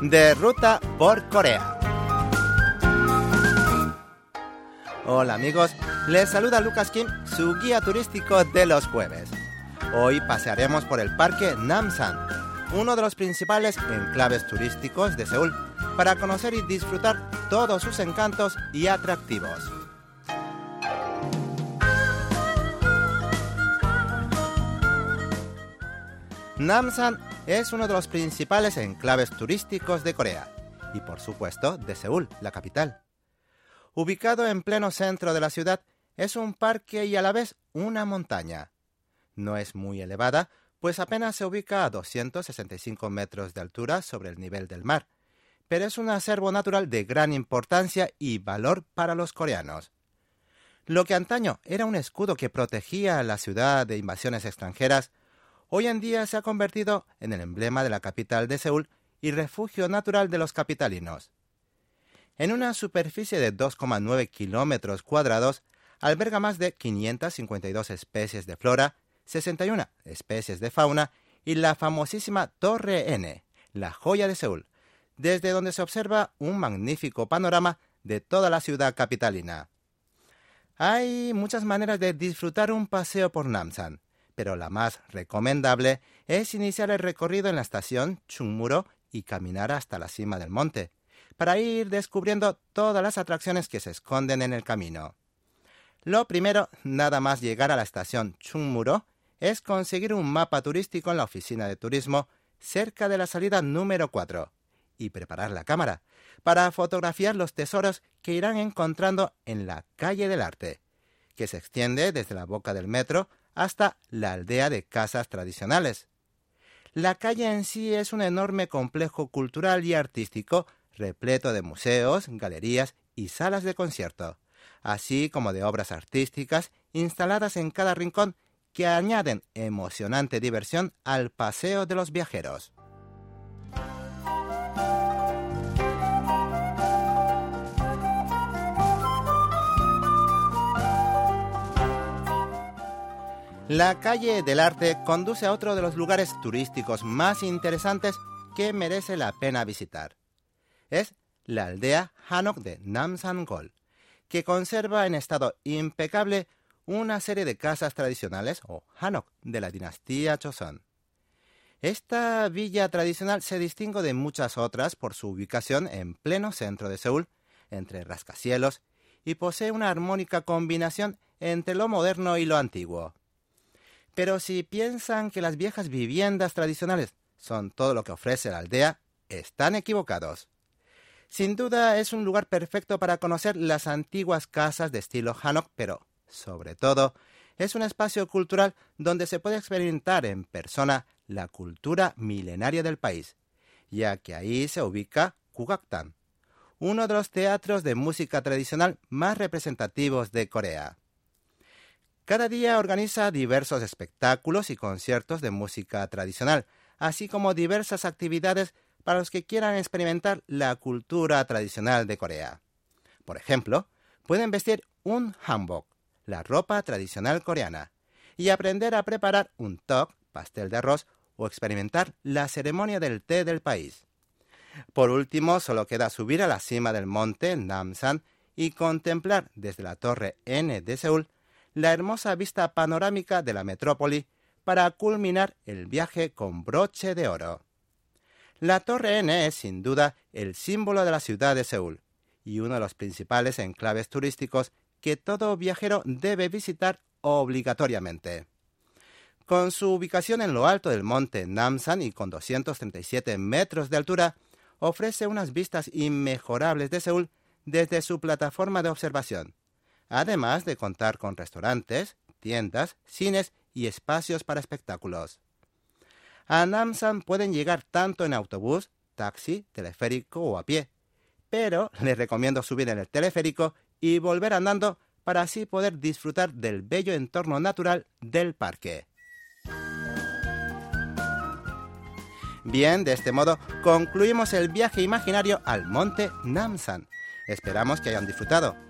de Ruta por Corea. Hola amigos, les saluda Lucas Kim, su guía turístico de los jueves. Hoy pasearemos por el Parque Namsan, uno de los principales enclaves turísticos de Seúl, para conocer y disfrutar todos sus encantos y atractivos. Namsan es uno de los principales enclaves turísticos de Corea y por supuesto de Seúl, la capital. Ubicado en pleno centro de la ciudad, es un parque y a la vez una montaña. No es muy elevada, pues apenas se ubica a 265 metros de altura sobre el nivel del mar, pero es un acervo natural de gran importancia y valor para los coreanos. Lo que antaño era un escudo que protegía a la ciudad de invasiones extranjeras, hoy en día se ha convertido en el emblema de la capital de Seúl y refugio natural de los capitalinos. En una superficie de 2,9 kilómetros cuadrados, alberga más de 552 especies de flora, 61 especies de fauna y la famosísima Torre N, la joya de Seúl, desde donde se observa un magnífico panorama de toda la ciudad capitalina. Hay muchas maneras de disfrutar un paseo por Namsan pero la más recomendable es iniciar el recorrido en la estación Chungmuro y caminar hasta la cima del monte, para ir descubriendo todas las atracciones que se esconden en el camino. Lo primero, nada más llegar a la estación Chungmuro, es conseguir un mapa turístico en la oficina de turismo cerca de la salida número 4 y preparar la cámara para fotografiar los tesoros que irán encontrando en la calle del arte, que se extiende desde la boca del metro hasta la aldea de casas tradicionales. La calle en sí es un enorme complejo cultural y artístico repleto de museos, galerías y salas de concierto, así como de obras artísticas instaladas en cada rincón que añaden emocionante diversión al paseo de los viajeros. La calle del arte conduce a otro de los lugares turísticos más interesantes que merece la pena visitar. Es la aldea Hanok de Namsan-gol, que conserva en estado impecable una serie de casas tradicionales o Hanok de la dinastía Choson. Esta villa tradicional se distingue de muchas otras por su ubicación en pleno centro de Seúl, entre rascacielos, y posee una armónica combinación entre lo moderno y lo antiguo. Pero si piensan que las viejas viviendas tradicionales son todo lo que ofrece la aldea, están equivocados. Sin duda es un lugar perfecto para conocer las antiguas casas de estilo Hanok, pero, sobre todo, es un espacio cultural donde se puede experimentar en persona la cultura milenaria del país, ya que ahí se ubica Kugaktan, uno de los teatros de música tradicional más representativos de Corea. Cada día organiza diversos espectáculos y conciertos de música tradicional, así como diversas actividades para los que quieran experimentar la cultura tradicional de Corea. Por ejemplo, pueden vestir un hanbok, la ropa tradicional coreana, y aprender a preparar un tok, pastel de arroz, o experimentar la ceremonia del té del país. Por último, solo queda subir a la cima del monte Namsan y contemplar desde la torre N de Seúl la hermosa vista panorámica de la metrópoli para culminar el viaje con broche de oro. La Torre N es sin duda el símbolo de la ciudad de Seúl y uno de los principales enclaves turísticos que todo viajero debe visitar obligatoriamente. Con su ubicación en lo alto del monte Namsan y con 237 metros de altura, ofrece unas vistas inmejorables de Seúl desde su plataforma de observación, además de contar con restaurantes, tiendas, cines y espacios para espectáculos. A Namsan pueden llegar tanto en autobús, taxi, teleférico o a pie, pero les recomiendo subir en el teleférico y volver andando para así poder disfrutar del bello entorno natural del parque. Bien, de este modo concluimos el viaje imaginario al monte Namsan. Esperamos que hayan disfrutado.